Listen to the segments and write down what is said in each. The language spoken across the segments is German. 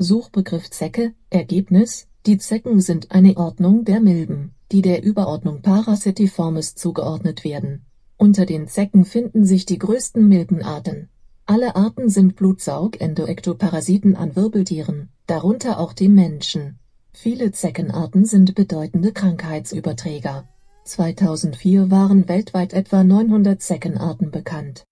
Suchbegriff Zecke Ergebnis Die Zecken sind eine Ordnung der Milben, die der Überordnung Parasitiformes zugeordnet werden. Unter den Zecken finden sich die größten Milbenarten. Alle Arten sind Blutsaug-Endoektoparasiten an Wirbeltieren, darunter auch dem Menschen. Viele Zeckenarten sind bedeutende Krankheitsüberträger. 2004 waren weltweit etwa 900 Zeckenarten bekannt.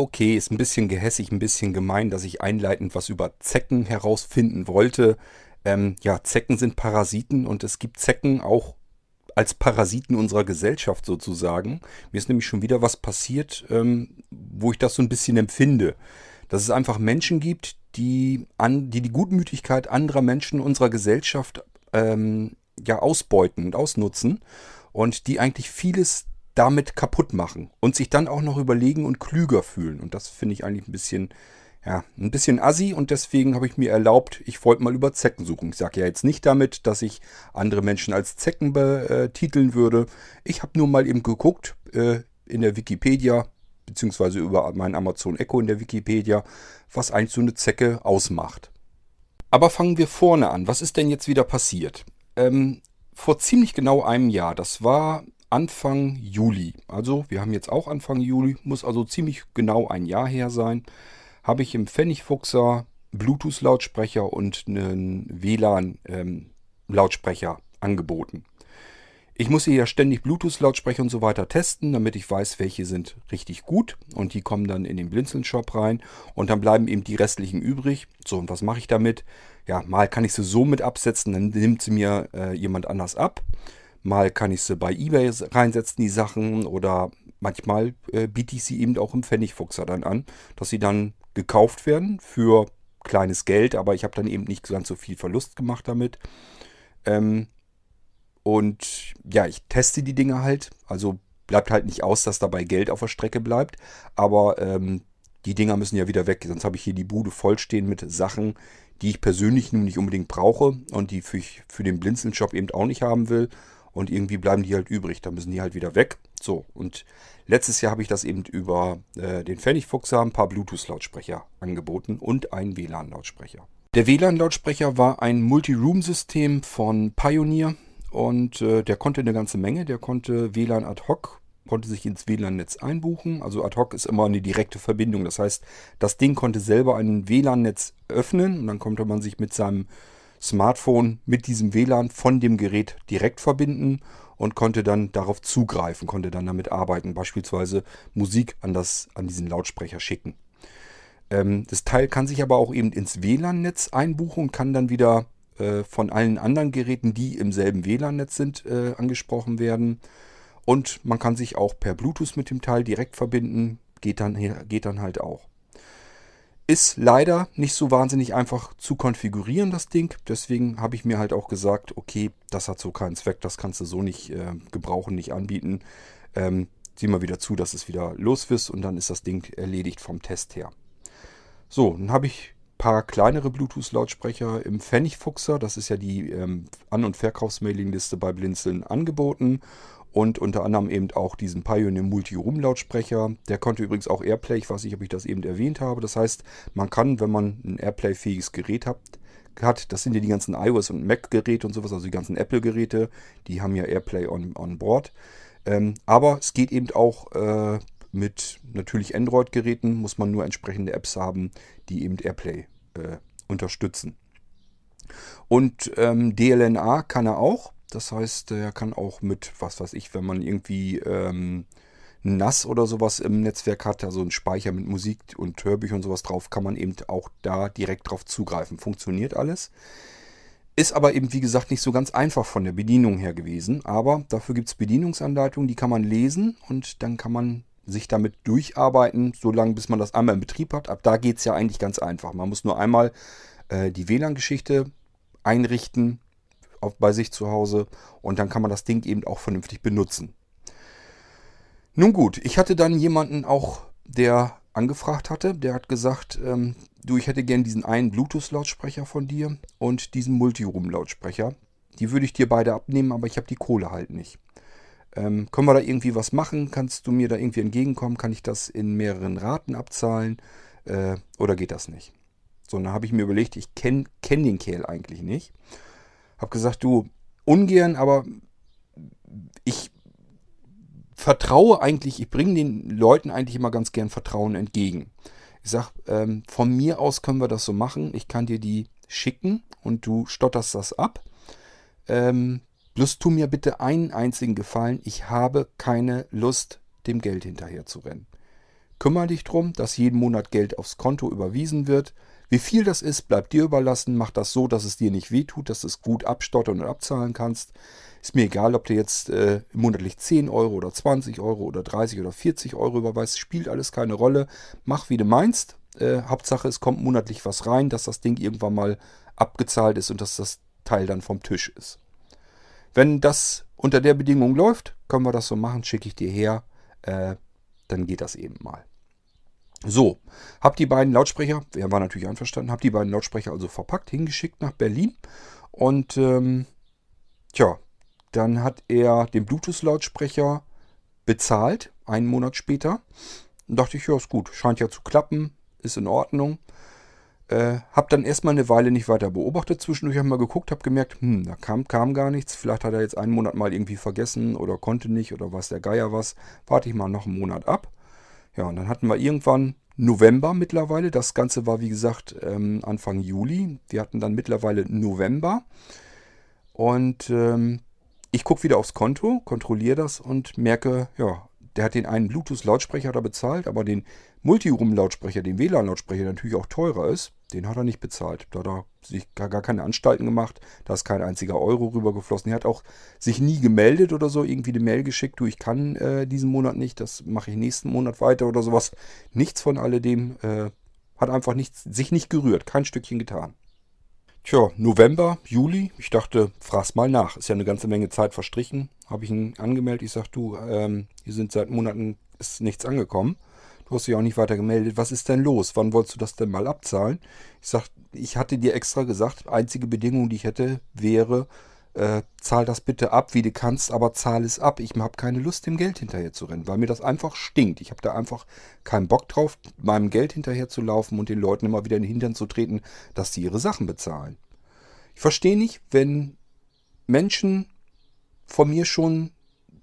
Okay, ist ein bisschen gehässig, ein bisschen gemein, dass ich einleitend was über Zecken herausfinden wollte. Ähm, ja, Zecken sind Parasiten und es gibt Zecken auch als Parasiten unserer Gesellschaft sozusagen. Mir ist nämlich schon wieder was passiert, ähm, wo ich das so ein bisschen empfinde. Dass es einfach Menschen gibt, die, an, die die Gutmütigkeit anderer Menschen unserer Gesellschaft ähm, ja ausbeuten und ausnutzen und die eigentlich vieles damit kaputt machen und sich dann auch noch überlegen und klüger fühlen. Und das finde ich eigentlich ein bisschen, ja, ein bisschen assi und deswegen habe ich mir erlaubt, ich wollte mal über Zecken suchen. Ich sage ja jetzt nicht damit, dass ich andere Menschen als Zecken betiteln würde. Ich habe nur mal eben geguckt äh, in der Wikipedia, beziehungsweise über mein Amazon Echo in der Wikipedia, was eigentlich so eine Zecke ausmacht. Aber fangen wir vorne an. Was ist denn jetzt wieder passiert? Ähm, vor ziemlich genau einem Jahr, das war Anfang Juli, also wir haben jetzt auch Anfang Juli, muss also ziemlich genau ein Jahr her sein, habe ich im Pfennigfuchser Bluetooth-Lautsprecher und einen WLAN-Lautsprecher ähm, angeboten. Ich muss hier ja ständig Bluetooth-Lautsprecher und so weiter testen, damit ich weiß, welche sind richtig gut. Und die kommen dann in den Blinzeln-Shop rein. Und dann bleiben eben die restlichen übrig. So, und was mache ich damit? Ja, mal kann ich sie so mit absetzen, dann nimmt sie mir äh, jemand anders ab. Mal kann ich sie bei eBay reinsetzen, die Sachen, oder manchmal äh, biete ich sie eben auch im Pfennigfuchser dann an, dass sie dann gekauft werden für kleines Geld, aber ich habe dann eben nicht ganz so viel Verlust gemacht damit. Ähm, und ja, ich teste die Dinge halt. Also bleibt halt nicht aus, dass dabei Geld auf der Strecke bleibt. Aber ähm, die Dinger müssen ja wieder weg. Sonst habe ich hier die Bude vollstehen mit Sachen, die ich persönlich nun nicht unbedingt brauche und die für, für den Blinzeln-Shop eben auch nicht haben will und irgendwie bleiben die halt übrig. Da müssen die halt wieder weg. So, und letztes Jahr habe ich das eben über äh, den Pfennigfuchser ein paar Bluetooth-Lautsprecher angeboten und einen WLAN-Lautsprecher. Der WLAN-Lautsprecher war ein Multi-Room-System von Pioneer und äh, der konnte eine ganze Menge. Der konnte WLAN ad hoc, konnte sich ins WLAN-Netz einbuchen. Also ad hoc ist immer eine direkte Verbindung. Das heißt, das Ding konnte selber ein WLAN-Netz öffnen und dann konnte man sich mit seinem Smartphone mit diesem WLAN von dem Gerät direkt verbinden und konnte dann darauf zugreifen, konnte dann damit arbeiten, beispielsweise Musik an, das, an diesen Lautsprecher schicken. Ähm, das Teil kann sich aber auch eben ins WLAN-Netz einbuchen und kann dann wieder äh, von allen anderen Geräten, die im selben WLAN-Netz sind, äh, angesprochen werden. Und man kann sich auch per Bluetooth mit dem Teil direkt verbinden, geht dann, geht dann halt auch. Ist leider nicht so wahnsinnig einfach zu konfigurieren, das Ding. Deswegen habe ich mir halt auch gesagt, okay, das hat so keinen Zweck, das kannst du so nicht äh, gebrauchen, nicht anbieten. Ähm, sieh mal wieder zu, dass es wieder los ist und dann ist das Ding erledigt vom Test her. So, dann habe ich ein paar kleinere Bluetooth-Lautsprecher im Pfennigfuchser. Das ist ja die ähm, An- und Verkaufsmailingliste bei Blinzeln angeboten und unter anderem eben auch diesen Pioneer Multi-Room-Lautsprecher. Der konnte übrigens auch Airplay, ich weiß nicht, ob ich das eben erwähnt habe. Das heißt, man kann, wenn man ein Airplay-fähiges Gerät hat, hat, das sind ja die ganzen iOS- und Mac-Geräte und sowas, also die ganzen Apple-Geräte, die haben ja Airplay on, on board. Ähm, aber es geht eben auch äh, mit natürlich Android-Geräten, muss man nur entsprechende Apps haben, die eben Airplay äh, unterstützen. Und ähm, DLNA kann er auch. Das heißt, er kann auch mit, was weiß ich, wenn man irgendwie ähm, NAS oder sowas im Netzwerk hat, also einen Speicher mit Musik und Hörbüchern und sowas drauf, kann man eben auch da direkt drauf zugreifen. Funktioniert alles. Ist aber eben, wie gesagt, nicht so ganz einfach von der Bedienung her gewesen. Aber dafür gibt es Bedienungsanleitungen, die kann man lesen und dann kann man sich damit durcharbeiten, solange bis man das einmal in Betrieb hat. Ab da geht es ja eigentlich ganz einfach. Man muss nur einmal äh, die WLAN-Geschichte einrichten, auf, bei sich zu Hause und dann kann man das Ding eben auch vernünftig benutzen. Nun gut, ich hatte dann jemanden auch, der angefragt hatte. Der hat gesagt, ähm, du, ich hätte gern diesen einen Bluetooth-Lautsprecher von dir und diesen Multiroom-Lautsprecher. Die würde ich dir beide abnehmen, aber ich habe die Kohle halt nicht. Ähm, können wir da irgendwie was machen? Kannst du mir da irgendwie entgegenkommen? Kann ich das in mehreren Raten abzahlen? Äh, oder geht das nicht? So, dann habe ich mir überlegt, ich kenne kenn den Kerl eigentlich nicht. Habe gesagt, du, ungern, aber ich vertraue eigentlich, ich bringe den Leuten eigentlich immer ganz gern Vertrauen entgegen. Ich sage, ähm, von mir aus können wir das so machen. Ich kann dir die schicken und du stotterst das ab. Ähm, bloß tu mir bitte einen einzigen Gefallen. Ich habe keine Lust, dem Geld hinterher zu rennen. Kümmer dich drum, dass jeden Monat Geld aufs Konto überwiesen wird. Wie viel das ist, bleibt dir überlassen. Mach das so, dass es dir nicht wehtut, dass du es gut abstottern und abzahlen kannst. Ist mir egal, ob du jetzt äh, monatlich 10 Euro oder 20 Euro oder 30 oder 40 Euro überweist. Spielt alles keine Rolle. Mach, wie du meinst. Äh, Hauptsache, es kommt monatlich was rein, dass das Ding irgendwann mal abgezahlt ist und dass das Teil dann vom Tisch ist. Wenn das unter der Bedingung läuft, können wir das so machen, schicke ich dir her. Äh, dann geht das eben mal. So, hab die beiden Lautsprecher, er war natürlich einverstanden, hab die beiden Lautsprecher also verpackt, hingeschickt nach Berlin. Und ähm, tja, dann hat er den Bluetooth-Lautsprecher bezahlt, einen Monat später. Und dachte ich, ja, ist gut, scheint ja zu klappen, ist in Ordnung. Äh, hab dann erstmal eine Weile nicht weiter beobachtet. Zwischendurch habe ich mal geguckt, habe gemerkt, hm, da kam, kam gar nichts. Vielleicht hat er jetzt einen Monat mal irgendwie vergessen oder konnte nicht oder was der Geier was. Warte ich mal noch einen Monat ab. Ja, und dann hatten wir irgendwann November mittlerweile. Das Ganze war, wie gesagt, ähm, Anfang Juli. Wir hatten dann mittlerweile November. Und ähm, ich gucke wieder aufs Konto, kontrolliere das und merke, ja, der hat den einen Bluetooth-Lautsprecher da bezahlt, aber den Multiroom-Lautsprecher, den WLAN-Lautsprecher, der natürlich auch teurer ist, den hat er nicht bezahlt. Da hat er sich gar, gar keine Anstalten gemacht, da ist kein einziger Euro rübergeflossen. Er hat auch sich nie gemeldet oder so, irgendwie eine Mail geschickt, du, ich kann äh, diesen Monat nicht, das mache ich nächsten Monat weiter oder sowas. Nichts von alledem, äh, hat einfach nichts, sich nicht gerührt, kein Stückchen getan. Tja, November, Juli. Ich dachte, frag's mal nach. Ist ja eine ganze Menge Zeit verstrichen. Habe ich ihn angemeldet. Ich sag, du, ähm, hier sind seit Monaten ist nichts angekommen. Du hast dich auch nicht weiter gemeldet. Was ist denn los? Wann wolltest du das denn mal abzahlen? Ich sag, ich hatte dir extra gesagt, einzige Bedingung, die ich hätte, wäre, äh, zahl das bitte ab, wie du kannst, aber zahl es ab. Ich habe keine Lust, dem Geld hinterher zu rennen, weil mir das einfach stinkt. Ich habe da einfach keinen Bock drauf, meinem Geld hinterher zu laufen und den Leuten immer wieder in den Hintern zu treten, dass sie ihre Sachen bezahlen. Ich verstehe nicht, wenn Menschen von mir schon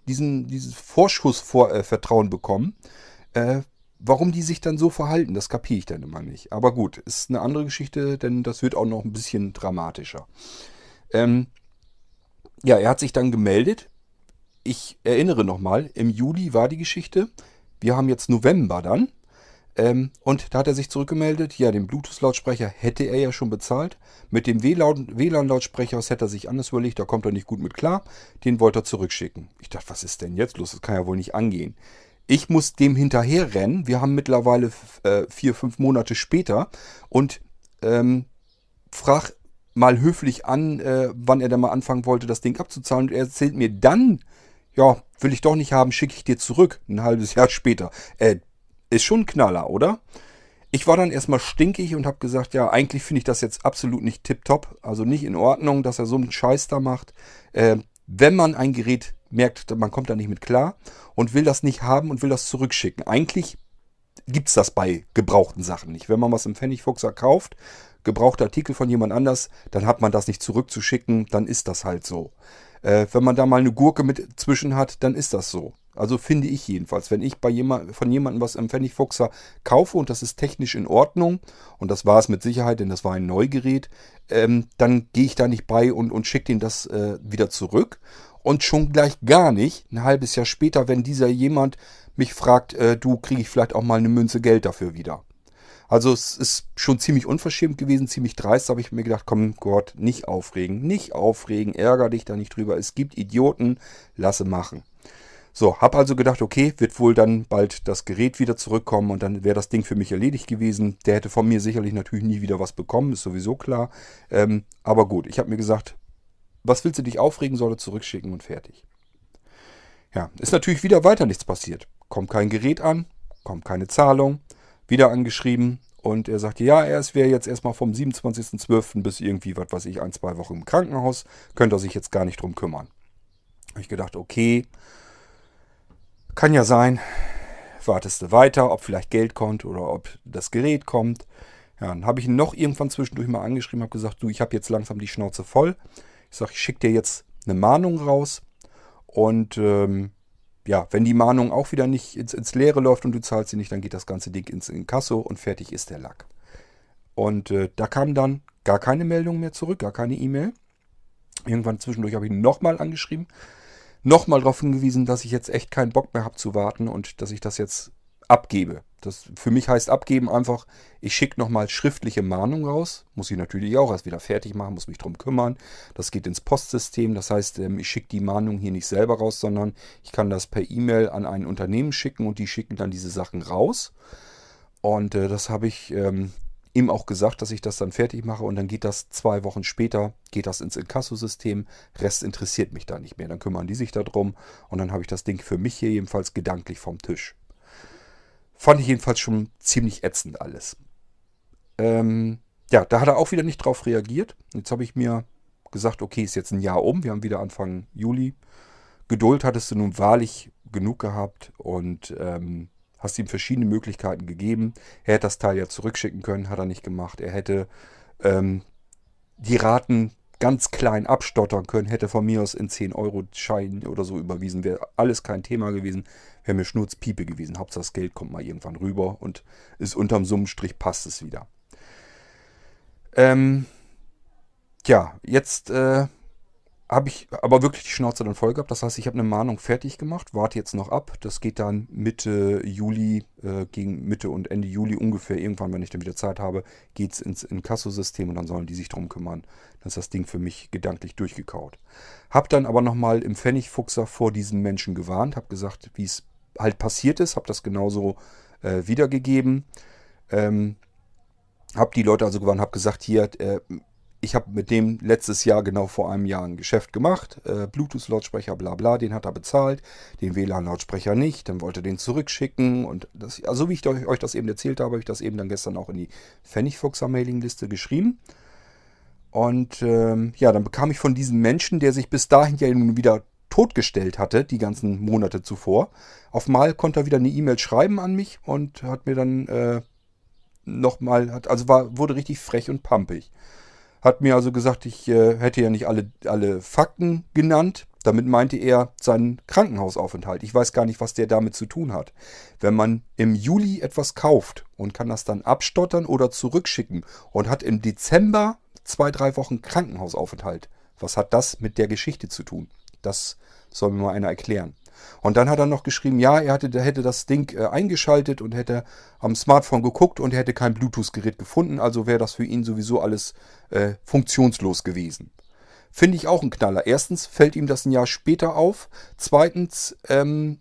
diesen, dieses Vorschussvertrauen äh, bekommen, äh, warum die sich dann so verhalten, das kapiere ich dann immer nicht. Aber gut, ist eine andere Geschichte, denn das wird auch noch ein bisschen dramatischer. Ähm, ja, er hat sich dann gemeldet. Ich erinnere nochmal, im Juli war die Geschichte. Wir haben jetzt November dann. Ähm, und da hat er sich zurückgemeldet. Ja, den Bluetooth-Lautsprecher hätte er ja schon bezahlt. Mit dem WLAN-Lautsprecher hätte er sich anders überlegt. Da kommt er nicht gut mit klar. Den wollte er zurückschicken. Ich dachte, was ist denn jetzt los? Das kann ja wohl nicht angehen. Ich muss dem hinterher rennen. Wir haben mittlerweile äh, vier, fünf Monate später. Und ähm, frag mal höflich an, äh, wann er denn mal anfangen wollte, das Ding abzuzahlen. Und er erzählt mir dann, ja, will ich doch nicht haben, schicke ich dir zurück. Ein halbes Jahr später. Äh, ist schon ein Knaller, oder? Ich war dann erstmal stinkig und habe gesagt, ja, eigentlich finde ich das jetzt absolut nicht tipptopp. Also nicht in Ordnung, dass er so einen Scheiß da macht. Äh, wenn man ein Gerät merkt, man kommt da nicht mit klar und will das nicht haben und will das zurückschicken. Eigentlich gibt es das bei gebrauchten Sachen nicht. Wenn man was im Pfennigfuchser kauft, gebrauchte Artikel von jemand anders, dann hat man das nicht zurückzuschicken, dann ist das halt so. Äh, wenn man da mal eine Gurke mit zwischen hat, dann ist das so. Also finde ich jedenfalls, wenn ich bei jemand, von jemandem was im Pfennigfuchser kaufe und das ist technisch in Ordnung, und das war es mit Sicherheit, denn das war ein Neugerät, ähm, dann gehe ich da nicht bei und, und schicke den das äh, wieder zurück. Und schon gleich gar nicht, ein halbes Jahr später, wenn dieser jemand mich fragt, äh, du kriege ich vielleicht auch mal eine Münze Geld dafür wieder. Also es ist schon ziemlich unverschämt gewesen, ziemlich dreist. Da habe ich mir gedacht, komm Gott, nicht aufregen, nicht aufregen, ärger dich da nicht drüber. Es gibt Idioten, lasse machen. So, habe also gedacht, okay, wird wohl dann bald das Gerät wieder zurückkommen und dann wäre das Ding für mich erledigt gewesen. Der hätte von mir sicherlich natürlich nie wieder was bekommen, ist sowieso klar. Ähm, aber gut, ich habe mir gesagt, was willst du dich aufregen, soll er zurückschicken und fertig. Ja, ist natürlich wieder weiter nichts passiert. Kommt kein Gerät an, kommt keine Zahlung. Wieder angeschrieben und er sagte, ja, er wäre jetzt erstmal vom 27.12. bis irgendwie, was weiß ich, ein, zwei Wochen im Krankenhaus, könnte er sich jetzt gar nicht drum kümmern. Habe ich gedacht, okay, kann ja sein, wartest du weiter, ob vielleicht Geld kommt oder ob das Gerät kommt. Ja, dann habe ich ihn noch irgendwann zwischendurch mal angeschrieben, habe gesagt, du, ich habe jetzt langsam die Schnauze voll. Ich sage, ich schicke dir jetzt eine Mahnung raus und ähm, ja, wenn die Mahnung auch wieder nicht ins, ins, Leere läuft und du zahlst sie nicht, dann geht das ganze Ding ins Inkasso und fertig ist der Lack. Und äh, da kam dann gar keine Meldung mehr zurück, gar keine E-Mail. Irgendwann zwischendurch habe ich nochmal angeschrieben, nochmal darauf hingewiesen, dass ich jetzt echt keinen Bock mehr habe zu warten und dass ich das jetzt abgebe. Das für mich heißt abgeben einfach, ich schicke nochmal schriftliche Mahnung raus. Muss ich natürlich auch erst wieder fertig machen, muss mich darum kümmern. Das geht ins Postsystem. Das heißt, ähm, ich schicke die Mahnung hier nicht selber raus, sondern ich kann das per E-Mail an ein Unternehmen schicken und die schicken dann diese Sachen raus. Und äh, das habe ich ähm, ihm auch gesagt, dass ich das dann fertig mache und dann geht das zwei Wochen später, geht das ins Inkassosystem. Rest interessiert mich da nicht mehr. Dann kümmern die sich darum und dann habe ich das Ding für mich hier jedenfalls gedanklich vom Tisch. Fand ich jedenfalls schon ziemlich ätzend alles. Ähm, ja, da hat er auch wieder nicht drauf reagiert. Jetzt habe ich mir gesagt, okay, ist jetzt ein Jahr um. Wir haben wieder Anfang Juli. Geduld hattest du nun wahrlich genug gehabt und ähm, hast ihm verschiedene Möglichkeiten gegeben. Er hätte das Teil ja zurückschicken können, hat er nicht gemacht. Er hätte ähm, die Raten ganz klein abstottern können, hätte von mir aus in 10-Euro-Scheinen oder so überwiesen, wäre alles kein Thema gewesen, wäre mir Schnurzpiepe gewesen. Hauptsache das Geld kommt mal irgendwann rüber und ist unterm Summenstrich, passt es wieder. Ähm, ja, jetzt äh, habe ich aber wirklich die Schnauze dann voll gehabt. Das heißt, ich habe eine Mahnung fertig gemacht, warte jetzt noch ab. Das geht dann Mitte Juli, äh, gegen Mitte und Ende Juli ungefähr, irgendwann, wenn ich dann wieder Zeit habe, geht es ins Inkassosystem und dann sollen die sich drum kümmern. Dann ist das Ding für mich gedanklich durchgekaut. Hab dann aber nochmal im Pfennigfuchser vor diesen Menschen gewarnt, habe gesagt, wie es halt passiert ist, habe das genauso äh, wiedergegeben. Ähm, habe die Leute also gewarnt, habe gesagt, hier, äh, ich habe mit dem letztes Jahr genau vor einem Jahr ein Geschäft gemacht. Äh, Bluetooth-Lautsprecher, bla bla, den hat er bezahlt, den WLAN-Lautsprecher nicht. Dann wollte er den zurückschicken. Und das, also wie ich euch das eben erzählt habe, habe ich das eben dann gestern auch in die Pfennigfuchser-Mailing-Liste geschrieben. Und ähm, ja, dann bekam ich von diesem Menschen, der sich bis dahin ja nun wieder totgestellt hatte, die ganzen Monate zuvor, auf mal konnte er wieder eine E-Mail schreiben an mich und hat mir dann äh, nochmal, also war, wurde richtig frech und pampig. Hat mir also gesagt, ich äh, hätte ja nicht alle, alle Fakten genannt. Damit meinte er seinen Krankenhausaufenthalt. Ich weiß gar nicht, was der damit zu tun hat. Wenn man im Juli etwas kauft und kann das dann abstottern oder zurückschicken und hat im Dezember zwei, drei Wochen Krankenhausaufenthalt, was hat das mit der Geschichte zu tun? Das soll mir mal einer erklären. Und dann hat er noch geschrieben, ja, er hatte, hätte das Ding äh, eingeschaltet und hätte am Smartphone geguckt und er hätte kein Bluetooth-Gerät gefunden, also wäre das für ihn sowieso alles äh, funktionslos gewesen. Finde ich auch ein Knaller. Erstens fällt ihm das ein Jahr später auf. Zweitens, ähm,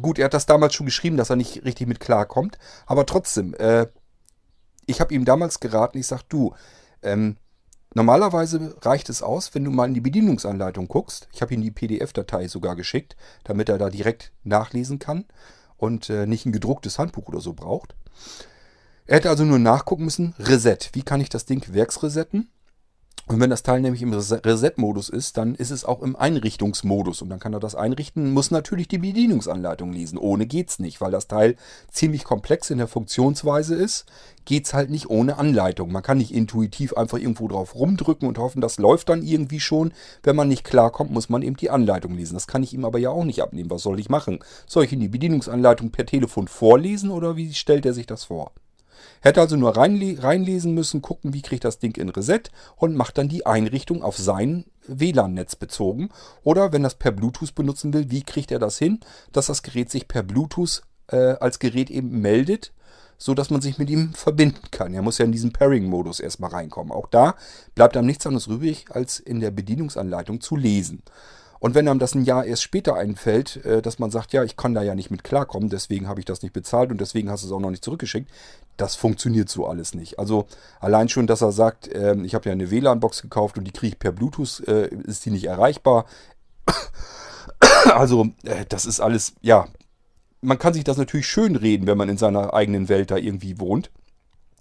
gut, er hat das damals schon geschrieben, dass er nicht richtig mit klarkommt. Aber trotzdem, äh, ich habe ihm damals geraten, ich sage, du, ähm, Normalerweise reicht es aus, wenn du mal in die Bedienungsanleitung guckst. Ich habe ihm die PDF-Datei sogar geschickt, damit er da direkt nachlesen kann und äh, nicht ein gedrucktes Handbuch oder so braucht. Er hätte also nur nachgucken müssen, Reset. Wie kann ich das Ding werksresetten? Und wenn das Teil nämlich im Reset-Modus ist, dann ist es auch im Einrichtungsmodus. Und dann kann er das einrichten, muss natürlich die Bedienungsanleitung lesen. Ohne geht's nicht, weil das Teil ziemlich komplex in der Funktionsweise ist. Geht's halt nicht ohne Anleitung. Man kann nicht intuitiv einfach irgendwo drauf rumdrücken und hoffen, das läuft dann irgendwie schon. Wenn man nicht klarkommt, muss man eben die Anleitung lesen. Das kann ich ihm aber ja auch nicht abnehmen. Was soll ich machen? Soll ich ihm die Bedienungsanleitung per Telefon vorlesen oder wie stellt er sich das vor? Hätte also nur reinle reinlesen müssen, gucken, wie kriegt das Ding in Reset und macht dann die Einrichtung auf sein WLAN-Netz bezogen. Oder wenn das per Bluetooth benutzen will, wie kriegt er das hin, dass das Gerät sich per Bluetooth äh, als Gerät eben meldet, so dass man sich mit ihm verbinden kann. Er muss ja in diesen Pairing-Modus erstmal reinkommen. Auch da bleibt einem nichts anderes übrig, als in der Bedienungsanleitung zu lesen. Und wenn einem das ein Jahr erst später einfällt, äh, dass man sagt, ja, ich kann da ja nicht mit klarkommen, deswegen habe ich das nicht bezahlt und deswegen hast du es auch noch nicht zurückgeschickt, das funktioniert so alles nicht. Also allein schon, dass er sagt, ähm, ich habe ja eine WLAN-Box gekauft und die kriege ich per Bluetooth, äh, ist die nicht erreichbar. Also äh, das ist alles, ja, man kann sich das natürlich schön reden, wenn man in seiner eigenen Welt da irgendwie wohnt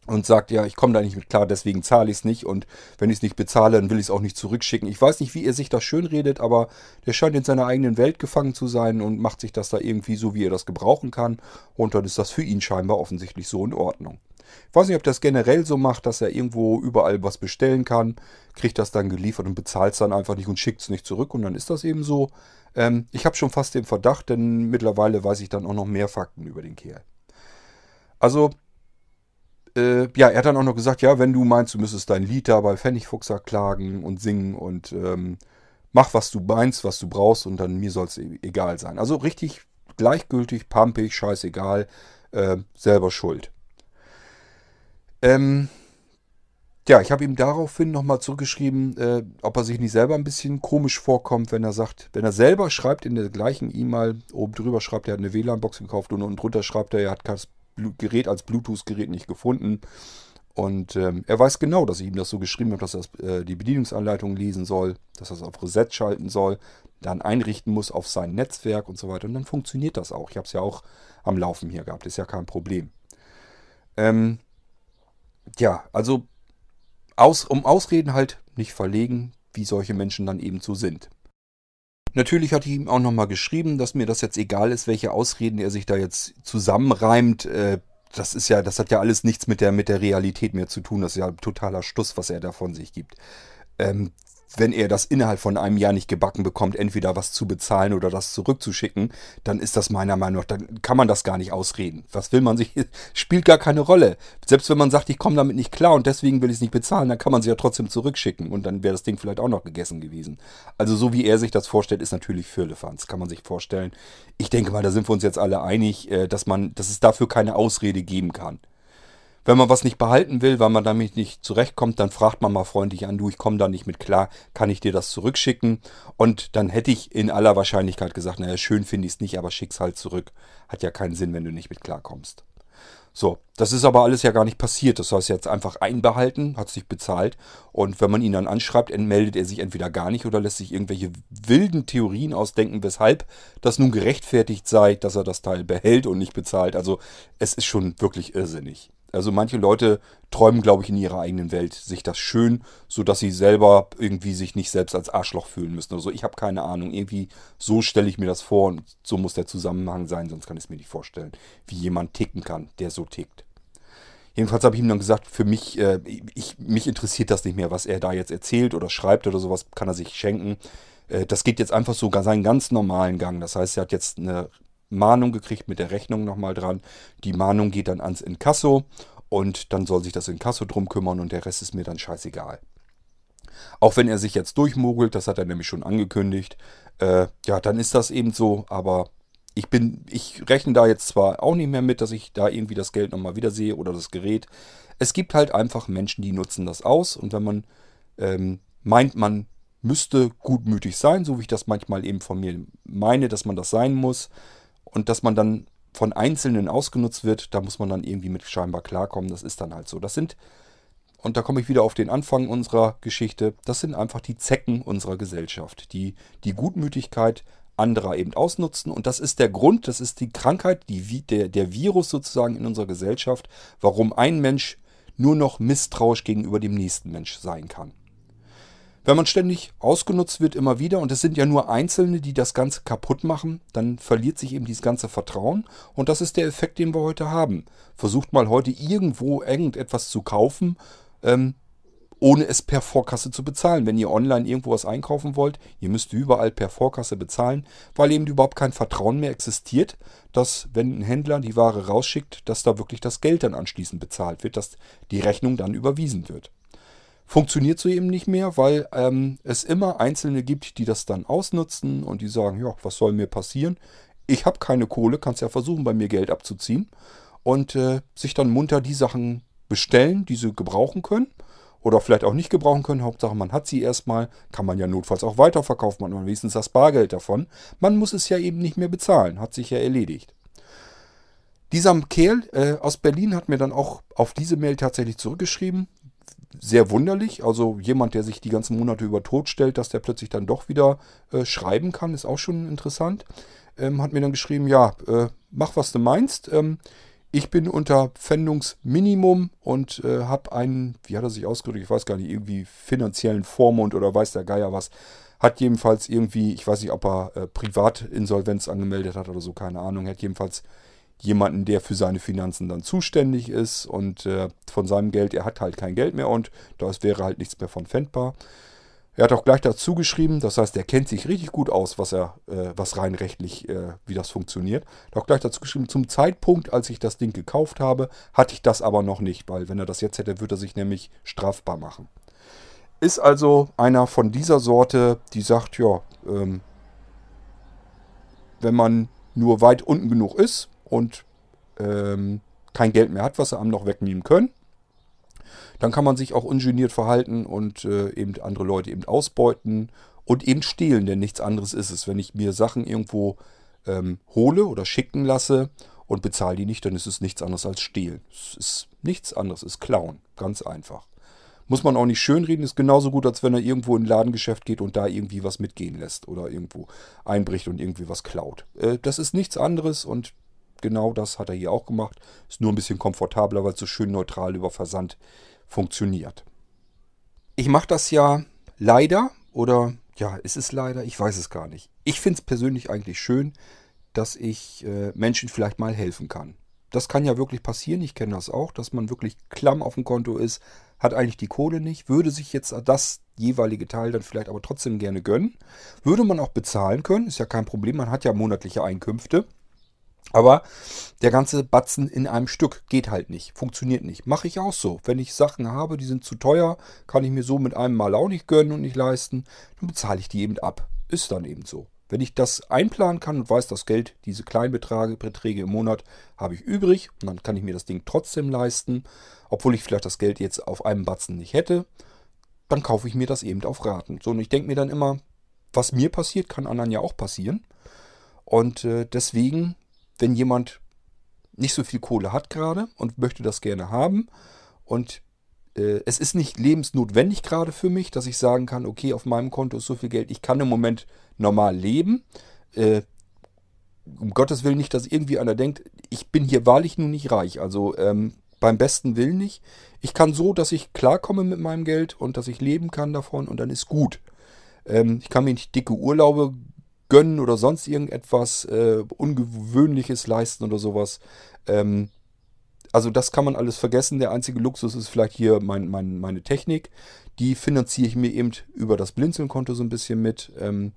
und sagt, ja, ich komme da nicht mit klar, deswegen zahle ich es nicht und wenn ich es nicht bezahle, dann will ich es auch nicht zurückschicken. Ich weiß nicht, wie er sich das schön redet, aber der scheint in seiner eigenen Welt gefangen zu sein und macht sich das da irgendwie so, wie er das gebrauchen kann und dann ist das für ihn scheinbar offensichtlich so in Ordnung. Ich weiß nicht, ob das generell so macht, dass er irgendwo überall was bestellen kann, kriegt das dann geliefert und bezahlt es dann einfach nicht und schickt es nicht zurück und dann ist das eben so. Ähm, ich habe schon fast den Verdacht, denn mittlerweile weiß ich dann auch noch mehr Fakten über den Kerl. Also äh, ja, er hat dann auch noch gesagt, ja, wenn du meinst, du müsstest dein Lied da bei Pfennigfuchser klagen und singen und ähm, mach, was du meinst, was du brauchst und dann mir soll es egal sein. Also richtig gleichgültig, pampig, scheißegal, äh, selber schuld. Ähm, ja, ich habe ihm daraufhin nochmal zurückgeschrieben, äh, ob er sich nicht selber ein bisschen komisch vorkommt, wenn er sagt, wenn er selber schreibt in der gleichen E-Mail, oben drüber schreibt, er hat eine WLAN-Box gekauft und unten drunter schreibt er, er hat Gerät als Bluetooth-Gerät nicht gefunden. Und ähm, er weiß genau, dass ich ihm das so geschrieben habe, dass er äh, die Bedienungsanleitung lesen soll, dass er es auf Reset schalten soll, dann einrichten muss auf sein Netzwerk und so weiter. Und dann funktioniert das auch. Ich habe es ja auch am Laufen hier gehabt, ist ja kein Problem. Ähm, ja, also aus, um Ausreden halt nicht verlegen, wie solche Menschen dann eben so sind. Natürlich hatte ich ihm auch nochmal geschrieben, dass mir das jetzt egal ist, welche Ausreden er sich da jetzt zusammenreimt. Äh, das ist ja, das hat ja alles nichts mit der, mit der Realität mehr zu tun. Das ist ja totaler Stuss, was er da von sich gibt. Ähm, wenn er das innerhalb von einem Jahr nicht gebacken bekommt, entweder was zu bezahlen oder das zurückzuschicken, dann ist das meiner Meinung nach, dann kann man das gar nicht ausreden. Was will man sich, spielt gar keine Rolle. Selbst wenn man sagt, ich komme damit nicht klar und deswegen will ich es nicht bezahlen, dann kann man sie ja trotzdem zurückschicken und dann wäre das Ding vielleicht auch noch gegessen gewesen. Also so wie er sich das vorstellt, ist natürlich Firlefanz, kann man sich vorstellen. Ich denke mal, da sind wir uns jetzt alle einig, äh, dass man, dass es dafür keine Ausrede geben kann. Wenn man was nicht behalten will, weil man damit nicht zurechtkommt, dann fragt man mal freundlich an, du, ich komme da nicht mit klar, kann ich dir das zurückschicken? Und dann hätte ich in aller Wahrscheinlichkeit gesagt, naja, schön finde ich es nicht, aber schick's halt zurück. Hat ja keinen Sinn, wenn du nicht mit klarkommst. So, das ist aber alles ja gar nicht passiert. Das heißt, jetzt einfach einbehalten, hat sich bezahlt. Und wenn man ihn dann anschreibt, entmeldet er sich entweder gar nicht oder lässt sich irgendwelche wilden Theorien ausdenken, weshalb das nun gerechtfertigt sei, dass er das Teil behält und nicht bezahlt. Also es ist schon wirklich irrsinnig. Also manche Leute träumen, glaube ich, in ihrer eigenen Welt sich das schön, sodass sie selber irgendwie sich nicht selbst als Arschloch fühlen müssen oder so. Ich habe keine Ahnung. Irgendwie so stelle ich mir das vor und so muss der Zusammenhang sein, sonst kann ich es mir nicht vorstellen, wie jemand ticken kann, der so tickt. Jedenfalls habe ich ihm dann gesagt, für mich, äh, ich, mich interessiert das nicht mehr, was er da jetzt erzählt oder schreibt oder sowas, kann er sich schenken. Äh, das geht jetzt einfach so seinen ganz normalen Gang. Das heißt, er hat jetzt eine Mahnung gekriegt mit der Rechnung nochmal dran. Die Mahnung geht dann ans Inkasso und dann soll sich das Inkasso drum kümmern und der Rest ist mir dann scheißegal. Auch wenn er sich jetzt durchmogelt, das hat er nämlich schon angekündigt, äh, ja, dann ist das eben so, aber ich bin, ich rechne da jetzt zwar auch nicht mehr mit, dass ich da irgendwie das Geld nochmal wieder sehe oder das Gerät. Es gibt halt einfach Menschen, die nutzen das aus und wenn man ähm, meint, man müsste gutmütig sein, so wie ich das manchmal eben von mir meine, dass man das sein muss, und dass man dann von Einzelnen ausgenutzt wird, da muss man dann irgendwie mit scheinbar klarkommen. Das ist dann halt so. Das sind, und da komme ich wieder auf den Anfang unserer Geschichte, das sind einfach die Zecken unserer Gesellschaft, die die Gutmütigkeit anderer eben ausnutzen. Und das ist der Grund, das ist die Krankheit, die, der, der Virus sozusagen in unserer Gesellschaft, warum ein Mensch nur noch misstrauisch gegenüber dem nächsten Mensch sein kann. Wenn man ständig ausgenutzt wird, immer wieder, und es sind ja nur Einzelne, die das Ganze kaputt machen, dann verliert sich eben dieses ganze Vertrauen. Und das ist der Effekt, den wir heute haben. Versucht mal heute irgendwo irgendetwas zu kaufen, ähm, ohne es per Vorkasse zu bezahlen. Wenn ihr online irgendwo was einkaufen wollt, ihr müsst überall per Vorkasse bezahlen, weil eben überhaupt kein Vertrauen mehr existiert, dass wenn ein Händler die Ware rausschickt, dass da wirklich das Geld dann anschließend bezahlt wird, dass die Rechnung dann überwiesen wird funktioniert so eben nicht mehr, weil ähm, es immer Einzelne gibt, die das dann ausnutzen und die sagen, ja, was soll mir passieren? Ich habe keine Kohle, kannst ja versuchen, bei mir Geld abzuziehen und äh, sich dann munter die Sachen bestellen, die sie gebrauchen können oder vielleicht auch nicht gebrauchen können. Hauptsache, man hat sie erstmal, kann man ja notfalls auch weiterverkaufen, man hat wenigstens das Bargeld davon. Man muss es ja eben nicht mehr bezahlen, hat sich ja erledigt. Dieser Kerl äh, aus Berlin hat mir dann auch auf diese Mail tatsächlich zurückgeschrieben sehr wunderlich. Also jemand, der sich die ganzen Monate über tot stellt, dass der plötzlich dann doch wieder äh, schreiben kann, ist auch schon interessant. Ähm, hat mir dann geschrieben, ja, äh, mach was du meinst. Ähm, ich bin unter Pfändungsminimum und äh, habe einen, wie hat er sich ausgedrückt, ich weiß gar nicht, irgendwie finanziellen Vormund oder weiß der Geier was. Hat jedenfalls irgendwie, ich weiß nicht, ob er äh, Privatinsolvenz angemeldet hat oder so, keine Ahnung. Hat jedenfalls jemanden, der für seine Finanzen dann zuständig ist und äh, von seinem Geld, er hat halt kein Geld mehr und da wäre halt nichts mehr von fändbar. Er hat auch gleich dazu geschrieben, das heißt, er kennt sich richtig gut aus, was er, äh, was rein rechtlich, äh, wie das funktioniert. Er hat auch gleich dazu geschrieben, zum Zeitpunkt, als ich das Ding gekauft habe, hatte ich das aber noch nicht, weil wenn er das jetzt hätte, würde er sich nämlich strafbar machen. Ist also einer von dieser Sorte, die sagt, ja, ähm, wenn man nur weit unten genug ist und ähm, kein Geld mehr hat, was sie einem noch wegnehmen können, dann kann man sich auch ungeniert verhalten und äh, eben andere Leute eben ausbeuten und eben stehlen, denn nichts anderes ist es. Wenn ich mir Sachen irgendwo ähm, hole oder schicken lasse und bezahle die nicht, dann ist es nichts anderes als stehlen. Es ist nichts anderes, es ist klauen, ganz einfach. Muss man auch nicht schönreden, ist genauso gut, als wenn er irgendwo in ein Ladengeschäft geht und da irgendwie was mitgehen lässt oder irgendwo einbricht und irgendwie was klaut. Äh, das ist nichts anderes und genau das hat er hier auch gemacht. Ist nur ein bisschen komfortabler, weil es so schön neutral über Versand funktioniert. Ich mache das ja leider oder ja, ist es leider, ich weiß es gar nicht. Ich finde es persönlich eigentlich schön, dass ich äh, Menschen vielleicht mal helfen kann. Das kann ja wirklich passieren, ich kenne das auch, dass man wirklich klamm auf dem Konto ist, hat eigentlich die Kohle nicht, würde sich jetzt das jeweilige Teil dann vielleicht aber trotzdem gerne gönnen. Würde man auch bezahlen können, ist ja kein Problem, man hat ja monatliche Einkünfte. Aber der ganze Batzen in einem Stück geht halt nicht, funktioniert nicht. Mache ich auch so. Wenn ich Sachen habe, die sind zu teuer, kann ich mir so mit einem Mal auch nicht gönnen und nicht leisten, dann bezahle ich die eben ab. Ist dann eben so. Wenn ich das einplanen kann und weiß, das Geld, diese Kleinbeträge Beträge im Monat habe ich übrig und dann kann ich mir das Ding trotzdem leisten, obwohl ich vielleicht das Geld jetzt auf einem Batzen nicht hätte, dann kaufe ich mir das eben auf Raten. So, und ich denke mir dann immer, was mir passiert, kann anderen ja auch passieren. Und äh, deswegen wenn jemand nicht so viel Kohle hat gerade und möchte das gerne haben und äh, es ist nicht lebensnotwendig gerade für mich, dass ich sagen kann, okay, auf meinem Konto ist so viel Geld, ich kann im Moment normal leben. Äh, um Gottes Willen nicht, dass irgendwie einer denkt, ich bin hier wahrlich nun nicht reich. Also ähm, beim besten Willen nicht. Ich kann so, dass ich klarkomme mit meinem Geld und dass ich leben kann davon und dann ist gut. Ähm, ich kann mir nicht dicke Urlaube gönnen oder sonst irgendetwas äh, Ungewöhnliches leisten oder sowas. Ähm, also das kann man alles vergessen. Der einzige Luxus ist vielleicht hier mein, mein, meine Technik. Die finanziere ich mir eben über das Blinzeln-Konto so ein bisschen mit. Ähm,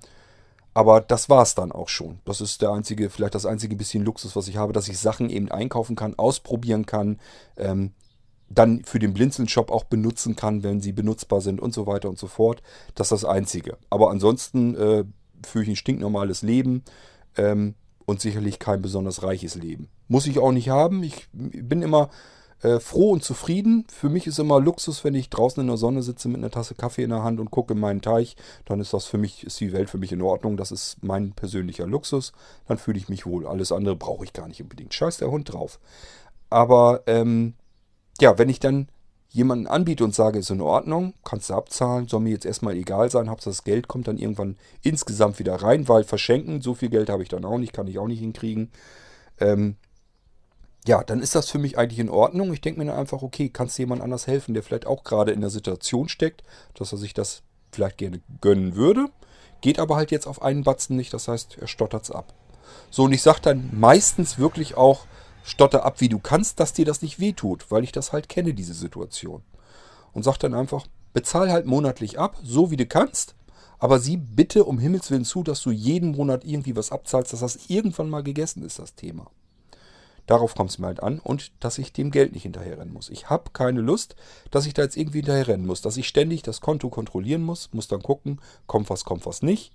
aber das war es dann auch schon. Das ist der einzige, vielleicht das einzige bisschen Luxus, was ich habe, dass ich Sachen eben einkaufen kann, ausprobieren kann, ähm, dann für den Blinzeln-Shop auch benutzen kann, wenn sie benutzbar sind und so weiter und so fort. Das ist das Einzige. Aber ansonsten äh, führe ich ein stinknormales Leben ähm, und sicherlich kein besonders reiches Leben. Muss ich auch nicht haben. Ich bin immer äh, froh und zufrieden. Für mich ist immer Luxus, wenn ich draußen in der Sonne sitze mit einer Tasse Kaffee in der Hand und gucke in meinen Teich. Dann ist das für mich, ist die Welt für mich in Ordnung. Das ist mein persönlicher Luxus. Dann fühle ich mich wohl. Alles andere brauche ich gar nicht unbedingt. Scheiß der Hund drauf. Aber ähm, ja, wenn ich dann jemanden anbiete und sage, ist in Ordnung, kannst du abzahlen, soll mir jetzt erstmal egal sein, Hauptsache das Geld kommt dann irgendwann insgesamt wieder rein, weil verschenken, so viel Geld habe ich dann auch nicht, kann ich auch nicht hinkriegen. Ähm, ja, dann ist das für mich eigentlich in Ordnung. Ich denke mir dann einfach, okay, kannst du jemand anders helfen, der vielleicht auch gerade in der Situation steckt, dass er sich das vielleicht gerne gönnen würde, geht aber halt jetzt auf einen Batzen nicht, das heißt, er stottert es ab. So, und ich sage dann meistens wirklich auch, stotter ab, wie du kannst, dass dir das nicht wehtut, weil ich das halt kenne, diese Situation. Und sag dann einfach, bezahl halt monatlich ab, so wie du kannst, aber sieh bitte um Himmels Willen zu, dass du jeden Monat irgendwie was abzahlst, dass das irgendwann mal gegessen ist, das Thema. Darauf kommt es mir halt an und dass ich dem Geld nicht hinterherrennen muss. Ich habe keine Lust, dass ich da jetzt irgendwie hinterherrennen muss, dass ich ständig das Konto kontrollieren muss, muss dann gucken, kommt was, kommt was nicht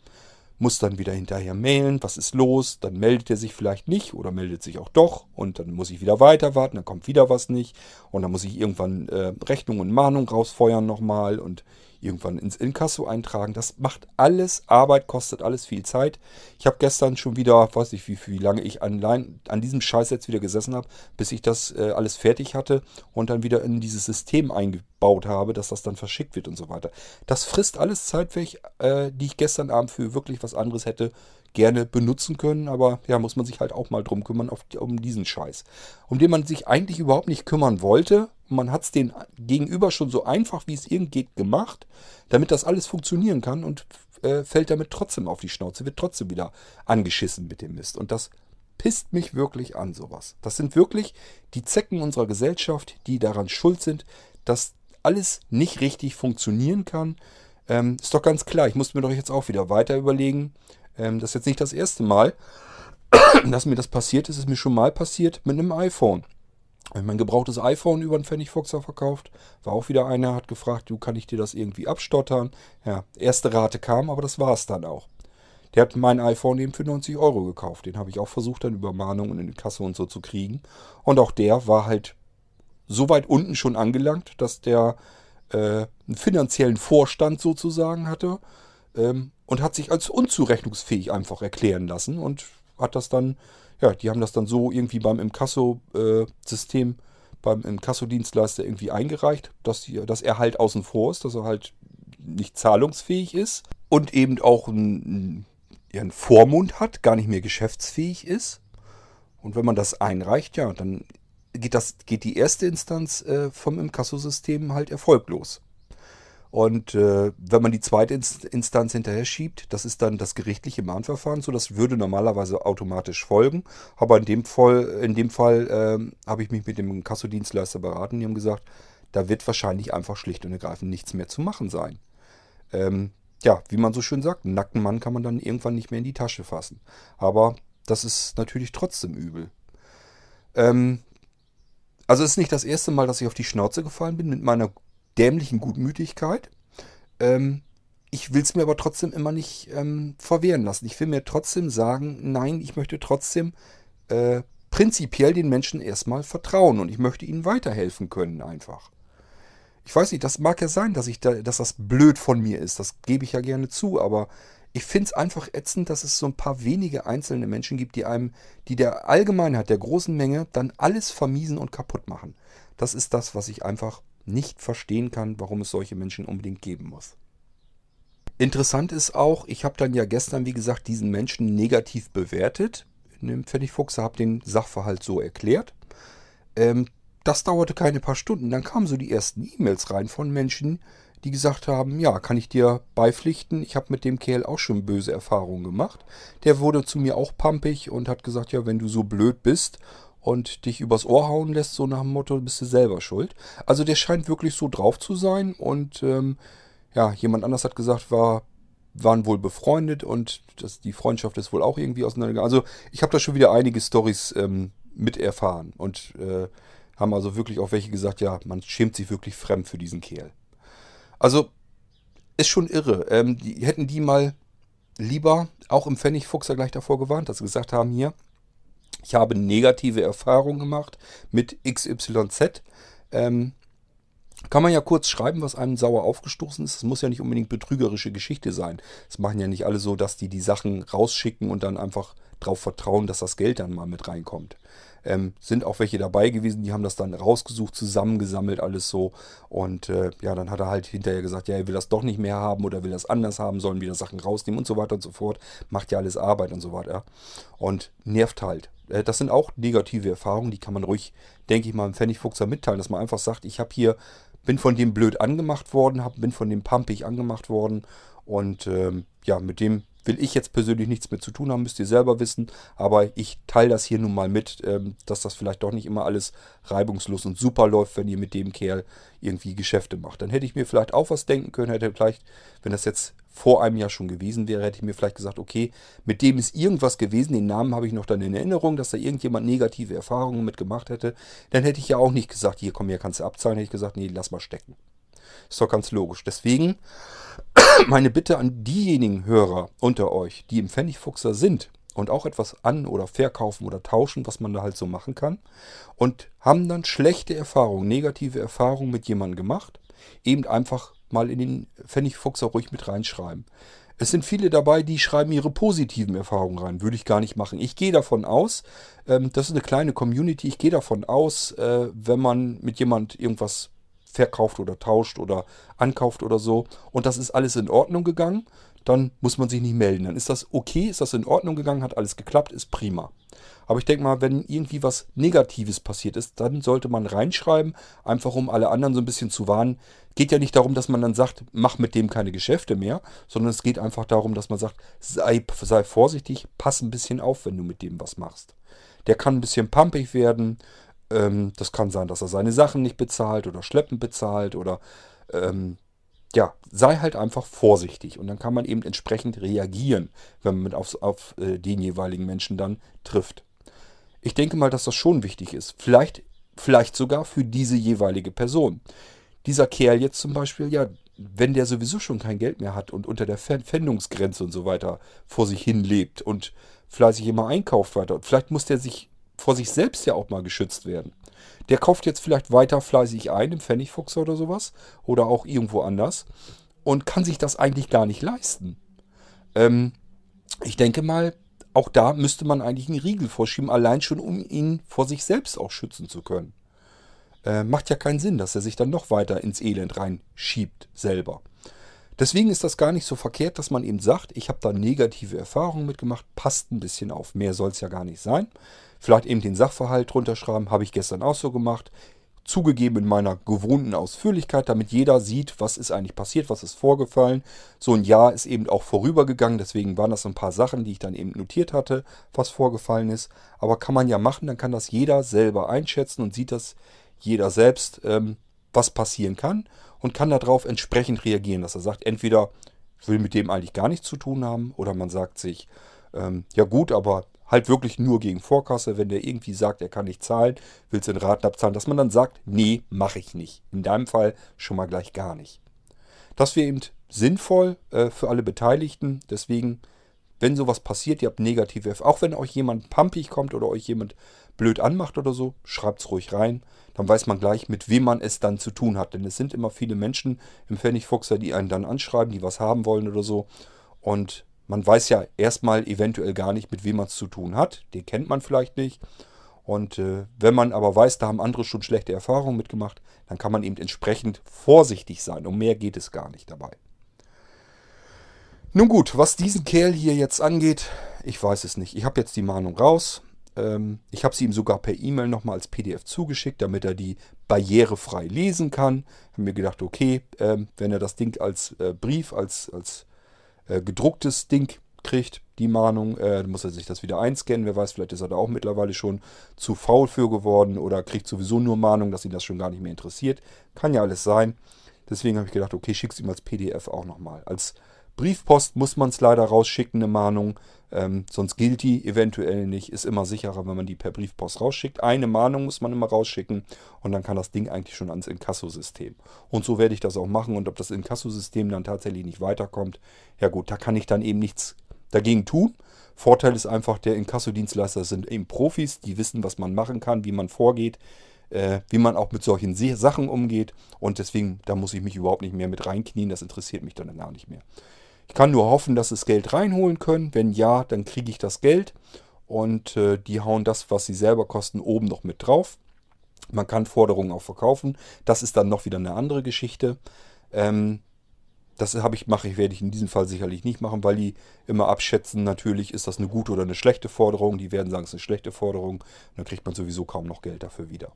muss dann wieder hinterher mailen, was ist los, dann meldet er sich vielleicht nicht oder meldet sich auch doch und dann muss ich wieder weiter warten, dann kommt wieder was nicht und dann muss ich irgendwann äh, Rechnung und Mahnung rausfeuern nochmal und irgendwann ins Inkasso eintragen. Das macht alles Arbeit, kostet alles viel Zeit. Ich habe gestern schon wieder, weiß nicht, wie, wie lange ich allein an diesem Scheiß jetzt wieder gesessen habe, bis ich das äh, alles fertig hatte und dann wieder in dieses System eingebaut habe, dass das dann verschickt wird und so weiter. Das frisst alles Zeit weg, äh, die ich gestern Abend für wirklich was anderes hätte gerne benutzen können, aber ja, muss man sich halt auch mal drum kümmern, auf, um diesen Scheiß. Um den man sich eigentlich überhaupt nicht kümmern wollte. Man hat es den Gegenüber schon so einfach, wie es irgend geht, gemacht, damit das alles funktionieren kann und äh, fällt damit trotzdem auf die Schnauze, wird trotzdem wieder angeschissen mit dem Mist. Und das pisst mich wirklich an, sowas. Das sind wirklich die Zecken unserer Gesellschaft, die daran schuld sind, dass alles nicht richtig funktionieren kann. Ähm, ist doch ganz klar, ich muss mir doch jetzt auch wieder weiter überlegen, ähm, das ist jetzt nicht das erste Mal, dass mir das passiert ist. Es ist mir schon mal passiert mit einem iPhone. Ich mein gebrauchtes iPhone über einen Pfennigfuchser verkauft. War auch wieder einer, hat gefragt, du kann ich dir das irgendwie abstottern? Ja, erste Rate kam, aber das war es dann auch. Der hat mein iPhone eben für 90 Euro gekauft. Den habe ich auch versucht, dann über Mahnungen in die Kasse und so zu kriegen. Und auch der war halt so weit unten schon angelangt, dass der äh, einen finanziellen Vorstand sozusagen hatte ähm, und hat sich als unzurechnungsfähig einfach erklären lassen und hat das dann, ja, die haben das dann so irgendwie beim Inkasso-System, äh, beim Inkasso-Dienstleister irgendwie eingereicht, dass, die, dass er halt außen vor ist, dass er halt nicht zahlungsfähig ist und eben auch einen, einen Vormund hat, gar nicht mehr geschäftsfähig ist. Und wenn man das einreicht, ja, dann geht, das, geht die erste Instanz äh, vom Inkasso-System halt erfolglos. Und äh, wenn man die zweite Instanz hinterher schiebt, das ist dann das gerichtliche Mahnverfahren. So, das würde normalerweise automatisch folgen. Aber in dem Fall, in dem Fall äh, habe ich mich mit dem Kassodienstleister beraten. Die haben gesagt, da wird wahrscheinlich einfach schlicht und ergreifend nichts mehr zu machen sein. Ähm, ja, wie man so schön sagt, einen nackten Mann kann man dann irgendwann nicht mehr in die Tasche fassen. Aber das ist natürlich trotzdem übel. Ähm, also es ist nicht das erste Mal, dass ich auf die Schnauze gefallen bin mit meiner dämlichen Gutmütigkeit. Ähm, ich will es mir aber trotzdem immer nicht ähm, verwehren lassen. Ich will mir trotzdem sagen, nein, ich möchte trotzdem äh, prinzipiell den Menschen erstmal vertrauen und ich möchte ihnen weiterhelfen können einfach. Ich weiß nicht, das mag ja sein, dass, ich da, dass das blöd von mir ist. Das gebe ich ja gerne zu, aber ich finde es einfach ätzend, dass es so ein paar wenige einzelne Menschen gibt, die einem, die der Allgemeinheit, der großen Menge, dann alles vermiesen und kaputt machen. Das ist das, was ich einfach nicht verstehen kann, warum es solche Menschen unbedingt geben muss. Interessant ist auch, ich habe dann ja gestern, wie gesagt, diesen Menschen negativ bewertet. In dem Pfennigfuchs habe den Sachverhalt so erklärt. Ähm, das dauerte keine paar Stunden. Dann kamen so die ersten E-Mails rein von Menschen, die gesagt haben, ja, kann ich dir beipflichten. Ich habe mit dem Kerl auch schon böse Erfahrungen gemacht. Der wurde zu mir auch pampig und hat gesagt, ja, wenn du so blöd bist und dich übers Ohr hauen lässt, so nach dem Motto, bist du selber schuld. Also der scheint wirklich so drauf zu sein und ähm, ja, jemand anders hat gesagt, war, waren wohl befreundet und das, die Freundschaft ist wohl auch irgendwie auseinandergegangen. Also ich habe da schon wieder einige Stories ähm, mit erfahren und äh, haben also wirklich auch welche gesagt, ja, man schämt sich wirklich fremd für diesen Kerl. Also ist schon irre. Ähm, die, hätten die mal lieber auch im Pfennigfuchser gleich davor gewarnt, dass sie gesagt haben, hier, ich habe negative Erfahrungen gemacht mit XYZ. Ähm, kann man ja kurz schreiben, was einem sauer aufgestoßen ist. Es muss ja nicht unbedingt betrügerische Geschichte sein. Es machen ja nicht alle so, dass die die Sachen rausschicken und dann einfach darauf vertrauen, dass das Geld dann mal mit reinkommt. Ähm, sind auch welche dabei gewesen, die haben das dann rausgesucht, zusammengesammelt, alles so. Und äh, ja, dann hat er halt hinterher gesagt, ja, er will das doch nicht mehr haben oder will das anders haben, sollen wieder Sachen rausnehmen und so weiter und so fort. Macht ja alles Arbeit und so weiter. Und nervt halt. Äh, das sind auch negative Erfahrungen, die kann man ruhig, denke ich mal, im Pfennigfuchser mitteilen, dass man einfach sagt, ich habe hier, bin von dem blöd angemacht worden, hab, bin von dem pumpig angemacht worden und ähm, ja, mit dem will ich jetzt persönlich nichts mehr zu tun haben, müsst ihr selber wissen. Aber ich teile das hier nun mal mit, ähm, dass das vielleicht doch nicht immer alles reibungslos und super läuft, wenn ihr mit dem Kerl irgendwie Geschäfte macht. Dann hätte ich mir vielleicht auch was denken können, hätte vielleicht, wenn das jetzt vor einem Jahr schon gewesen wäre, hätte ich mir vielleicht gesagt, okay, mit dem ist irgendwas gewesen, den Namen habe ich noch dann in Erinnerung, dass da irgendjemand negative Erfahrungen mit gemacht hätte. Dann hätte ich ja auch nicht gesagt, hier komm, hier kannst du abzahlen, hätte ich gesagt, nee, lass mal stecken. Ist doch ganz logisch. Deswegen meine Bitte an diejenigen Hörer unter euch, die im Pfennigfuchser sind und auch etwas an- oder verkaufen oder tauschen, was man da halt so machen kann und haben dann schlechte Erfahrungen, negative Erfahrungen mit jemandem gemacht, eben einfach mal in den Pfennigfuchser ruhig mit reinschreiben. Es sind viele dabei, die schreiben ihre positiven Erfahrungen rein. Würde ich gar nicht machen. Ich gehe davon aus, ähm, das ist eine kleine Community, ich gehe davon aus, äh, wenn man mit jemand irgendwas verkauft oder tauscht oder ankauft oder so und das ist alles in Ordnung gegangen, dann muss man sich nicht melden. Dann ist das okay, ist das in Ordnung gegangen, hat alles geklappt, ist prima. Aber ich denke mal, wenn irgendwie was Negatives passiert ist, dann sollte man reinschreiben, einfach um alle anderen so ein bisschen zu warnen. Geht ja nicht darum, dass man dann sagt, mach mit dem keine Geschäfte mehr, sondern es geht einfach darum, dass man sagt, sei, sei vorsichtig, pass ein bisschen auf, wenn du mit dem was machst. Der kann ein bisschen pumpig werden. Ähm, das kann sein, dass er seine Sachen nicht bezahlt oder schleppend bezahlt oder ähm, ja, sei halt einfach vorsichtig und dann kann man eben entsprechend reagieren, wenn man auf, auf äh, den jeweiligen Menschen dann trifft. Ich denke mal, dass das schon wichtig ist. Vielleicht, vielleicht sogar für diese jeweilige Person. Dieser Kerl jetzt zum Beispiel, ja, wenn der sowieso schon kein Geld mehr hat und unter der Pfändungsgrenze und so weiter vor sich hin lebt und fleißig immer einkauft weiter, vielleicht muss der sich vor sich selbst ja auch mal geschützt werden. Der kauft jetzt vielleicht weiter fleißig ein im Pfennigfuchs oder sowas oder auch irgendwo anders und kann sich das eigentlich gar nicht leisten. Ähm, ich denke mal, auch da müsste man eigentlich einen Riegel vorschieben, allein schon um ihn vor sich selbst auch schützen zu können. Äh, macht ja keinen Sinn, dass er sich dann noch weiter ins Elend reinschiebt selber. Deswegen ist das gar nicht so verkehrt, dass man eben sagt, ich habe da negative Erfahrungen mitgemacht, passt ein bisschen auf. Mehr soll es ja gar nicht sein. Vielleicht eben den Sachverhalt drunter schreiben, habe ich gestern auch so gemacht. Zugegeben in meiner gewohnten Ausführlichkeit, damit jeder sieht, was ist eigentlich passiert, was ist vorgefallen. So ein Jahr ist eben auch vorübergegangen, deswegen waren das so ein paar Sachen, die ich dann eben notiert hatte, was vorgefallen ist. Aber kann man ja machen, dann kann das jeder selber einschätzen und sieht das jeder selbst, ähm, was passieren kann und kann darauf entsprechend reagieren, dass er sagt, entweder ich will mit dem eigentlich gar nichts zu tun haben oder man sagt sich, ähm, ja gut, aber halt wirklich nur gegen Vorkasse, wenn der irgendwie sagt, er kann nicht zahlen, will es in Raten abzahlen, dass man dann sagt, nee, mache ich nicht. In deinem Fall schon mal gleich gar nicht. Das wäre eben sinnvoll äh, für alle Beteiligten, deswegen wenn sowas passiert, ihr habt negative, auch wenn euch jemand pumpig kommt oder euch jemand blöd anmacht oder so, schreibt es ruhig rein. Dann weiß man gleich, mit wem man es dann zu tun hat. Denn es sind immer viele Menschen im Pfennigfuchser, die einen dann anschreiben, die was haben wollen oder so. Und man weiß ja erstmal eventuell gar nicht, mit wem man es zu tun hat. Den kennt man vielleicht nicht. Und äh, wenn man aber weiß, da haben andere schon schlechte Erfahrungen mitgemacht, dann kann man eben entsprechend vorsichtig sein. Um mehr geht es gar nicht dabei. Nun gut, was diesen Kerl hier jetzt angeht, ich weiß es nicht. Ich habe jetzt die Mahnung raus. Ähm, ich habe sie ihm sogar per E-Mail nochmal als PDF zugeschickt, damit er die barrierefrei lesen kann. Habe mir gedacht, okay, ähm, wenn er das Ding als äh, Brief, als, als äh, gedrucktes Ding kriegt, die Mahnung, äh, dann muss er sich das wieder einscannen. Wer weiß, vielleicht ist er da auch mittlerweile schon zu faul für geworden oder kriegt sowieso nur Mahnung, dass ihn das schon gar nicht mehr interessiert. Kann ja alles sein. Deswegen habe ich gedacht, okay, schick's ihm als PDF auch nochmal. Als Briefpost muss man es leider rausschicken, eine Mahnung. Ähm, sonst gilt die eventuell nicht. Ist immer sicherer, wenn man die per Briefpost rausschickt. Eine Mahnung muss man immer rausschicken und dann kann das Ding eigentlich schon ans Inkassosystem. Und so werde ich das auch machen. Und ob das Inkassosystem dann tatsächlich nicht weiterkommt, ja gut, da kann ich dann eben nichts dagegen tun. Vorteil ist einfach, der Inkassodienstleister sind eben Profis, die wissen, was man machen kann, wie man vorgeht, äh, wie man auch mit solchen Sachen umgeht. Und deswegen, da muss ich mich überhaupt nicht mehr mit reinknien. Das interessiert mich dann gar nicht mehr. Kann nur hoffen, dass sie das Geld reinholen können. Wenn ja, dann kriege ich das Geld. Und äh, die hauen das, was sie selber kosten, oben noch mit drauf. Man kann Forderungen auch verkaufen. Das ist dann noch wieder eine andere Geschichte. Ähm, das habe ich, mache ich, werde ich in diesem Fall sicherlich nicht machen, weil die immer abschätzen, natürlich ist das eine gute oder eine schlechte Forderung. Die werden sagen, es ist eine schlechte Forderung. Dann kriegt man sowieso kaum noch Geld dafür wieder.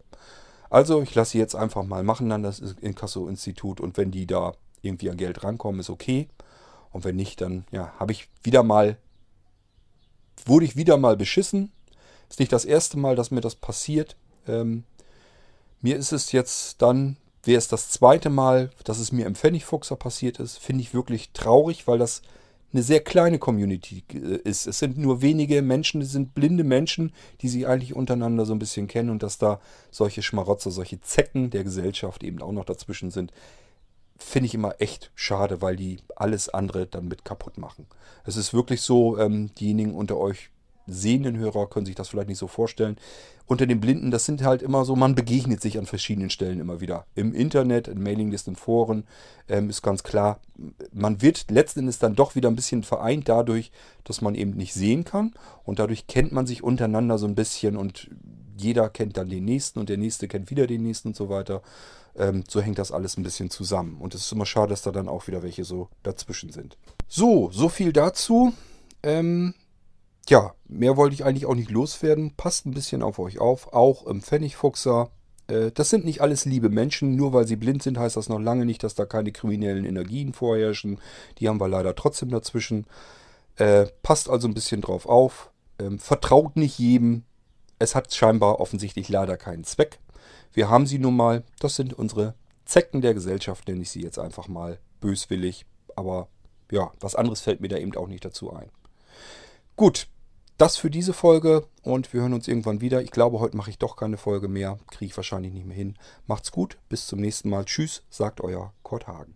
Also ich lasse sie jetzt einfach mal machen an das Inkasso-Institut und wenn die da irgendwie an Geld rankommen, ist okay. Und wenn nicht, dann ja, habe ich wieder mal, wurde ich wieder mal beschissen. Ist nicht das erste Mal, dass mir das passiert. Ähm, mir ist es jetzt dann, wäre es das zweite Mal, dass es mir im Pfennigfuchser passiert ist, finde ich wirklich traurig, weil das eine sehr kleine Community äh, ist. Es sind nur wenige Menschen, es sind blinde Menschen, die sich eigentlich untereinander so ein bisschen kennen und dass da solche Schmarotzer, solche Zecken der Gesellschaft eben auch noch dazwischen sind finde ich immer echt schade, weil die alles andere dann mit kaputt machen. Es ist wirklich so, ähm, diejenigen unter euch, sehenden Hörer können sich das vielleicht nicht so vorstellen. Unter den Blinden, das sind halt immer so, man begegnet sich an verschiedenen Stellen immer wieder. Im Internet, in Mailinglisten, Foren, ähm, ist ganz klar, man wird letzten Endes dann doch wieder ein bisschen vereint dadurch, dass man eben nicht sehen kann. Und dadurch kennt man sich untereinander so ein bisschen und jeder kennt dann den nächsten und der nächste kennt wieder den nächsten und so weiter. Ähm, so hängt das alles ein bisschen zusammen. Und es ist immer schade, dass da dann auch wieder welche so dazwischen sind. So, so viel dazu. Ähm, ja, mehr wollte ich eigentlich auch nicht loswerden. Passt ein bisschen auf euch auf. Auch im Pfennigfuchser. Äh, das sind nicht alles liebe Menschen. Nur weil sie blind sind, heißt das noch lange nicht, dass da keine kriminellen Energien vorherrschen. Die haben wir leider trotzdem dazwischen. Äh, passt also ein bisschen drauf auf. Ähm, vertraut nicht jedem. Es hat scheinbar offensichtlich leider keinen Zweck. Wir haben sie nun mal. Das sind unsere Zecken der Gesellschaft, nenne ich sie jetzt einfach mal böswillig. Aber ja, was anderes fällt mir da eben auch nicht dazu ein. Gut, das für diese Folge und wir hören uns irgendwann wieder. Ich glaube, heute mache ich doch keine Folge mehr. Kriege ich wahrscheinlich nicht mehr hin. Macht's gut, bis zum nächsten Mal. Tschüss, sagt euer Kurt Hagen.